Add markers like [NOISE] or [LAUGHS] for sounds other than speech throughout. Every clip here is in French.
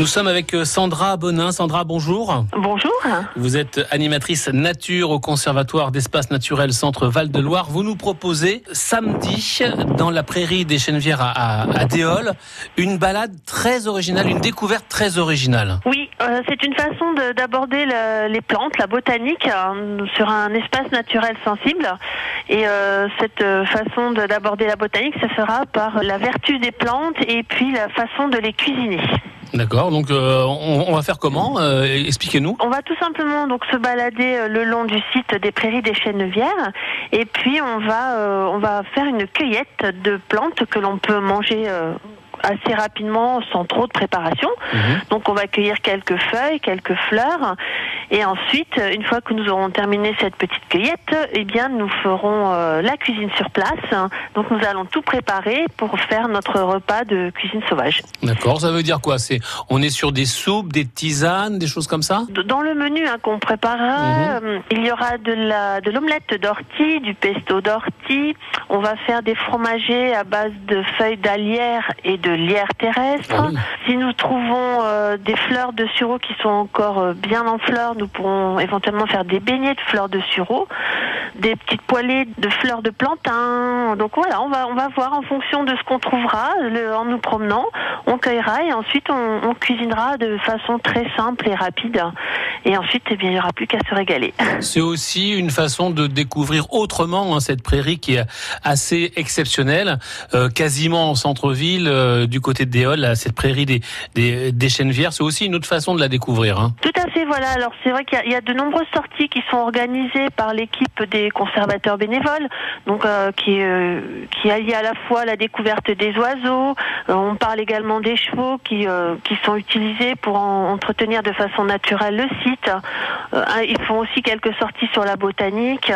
Nous sommes avec euh, Sandra Bonin. Sandra, bonjour. Bonjour. Vous êtes animatrice nature au Conservatoire d'espace naturel Centre Val-de-Loire. Vous nous proposez samedi, dans la prairie des Chenevières à, à, Déol, une balade très originale, une découverte très originale. Oui, euh, c'est une façon d'aborder les plantes, la botanique, euh, sur un espace naturel sensible. Et euh, cette façon d'aborder la botanique, ça sera par la vertu des plantes et puis la façon de les cuisiner. D'accord. Donc euh, on, on, va faire comment euh, Expliquez-nous. On va tout simplement donc se balader euh, le long du site des Prairies des Chênevières et puis on va on va faire une cueillette de plantes que l'on peut manger assez rapidement sans trop de préparation. Mhm. Donc on va cueillir quelques feuilles, quelques fleurs et ensuite, une fois que nous aurons terminé cette petite cueillette, eh bien, nous ferons euh, la cuisine sur place. Donc, nous allons tout préparer pour faire notre repas de cuisine sauvage. D'accord. Ça veut dire quoi? C'est on est sur des soupes, des tisanes, des choses comme ça? Dans le menu hein, qu'on préparera, mhm. euh, il y aura de la de l'omelette d'ortie, du pesto d'ortie. On va faire des fromagers à base de feuilles d'alière et de lierre terrestre. Ah si nous trouvons euh, des fleurs de sureau qui sont encore bien en fleurs, nous pourrons éventuellement faire des beignets de fleurs de sureau, des petites poêlées de fleurs de plantain. Donc voilà, on va, on va voir en fonction de ce qu'on trouvera en nous promenant. On cueillera et ensuite on, cuisinera de façon très simple et rapide. Et ensuite, eh bien, il n'y aura plus qu'à se régaler. [LAUGHS] C'est aussi une façon de découvrir autrement hein, cette prairie qui est assez exceptionnelle, euh, quasiment en centre-ville, euh, du côté de Déol, cette prairie des, des, des Chênevières. C'est aussi une autre façon de la découvrir. Hein. Tout à fait, voilà. Alors c'est vrai qu'il y, a de nombreuses sorties qui sont organisées par l'équipe des conservateurs bénévoles, donc euh, qui euh, qui allie à la fois la découverte des oiseaux. Euh, on parle également des chevaux qui qui sont utilisés pour entretenir de façon naturelle le site. ils font aussi quelques sorties sur la botanique.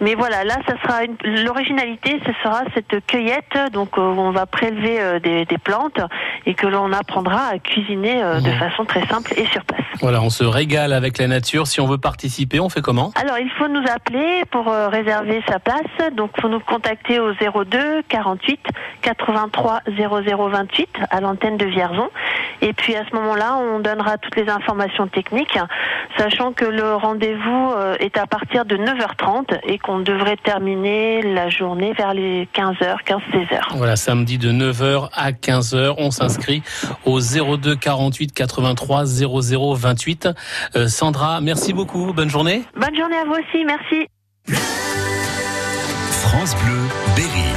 Mais voilà, là, ça sera l'originalité, ce sera cette cueillette, donc on va prélever des, des, plantes et que l'on apprendra à cuisiner de mmh. façon très simple et sur place. Voilà, on se régale avec la nature. Si on veut participer, on fait comment? Alors, il faut nous appeler pour euh, réserver sa place. Donc, il faut nous contacter au 02 48 83 0028 à l'antenne de Vierzon. Et puis à ce moment-là, on donnera toutes les informations techniques, sachant que le rendez-vous euh, est à partir de 9h30 et qu'on devrait terminer la journée vers les 15h, 15-16h. Voilà, samedi de 9h à 15h, on s'inscrit au 02 48 83 00 28. Sandra, merci beaucoup. Bonne journée. Bonne journée à vous aussi. Merci. France Bleu.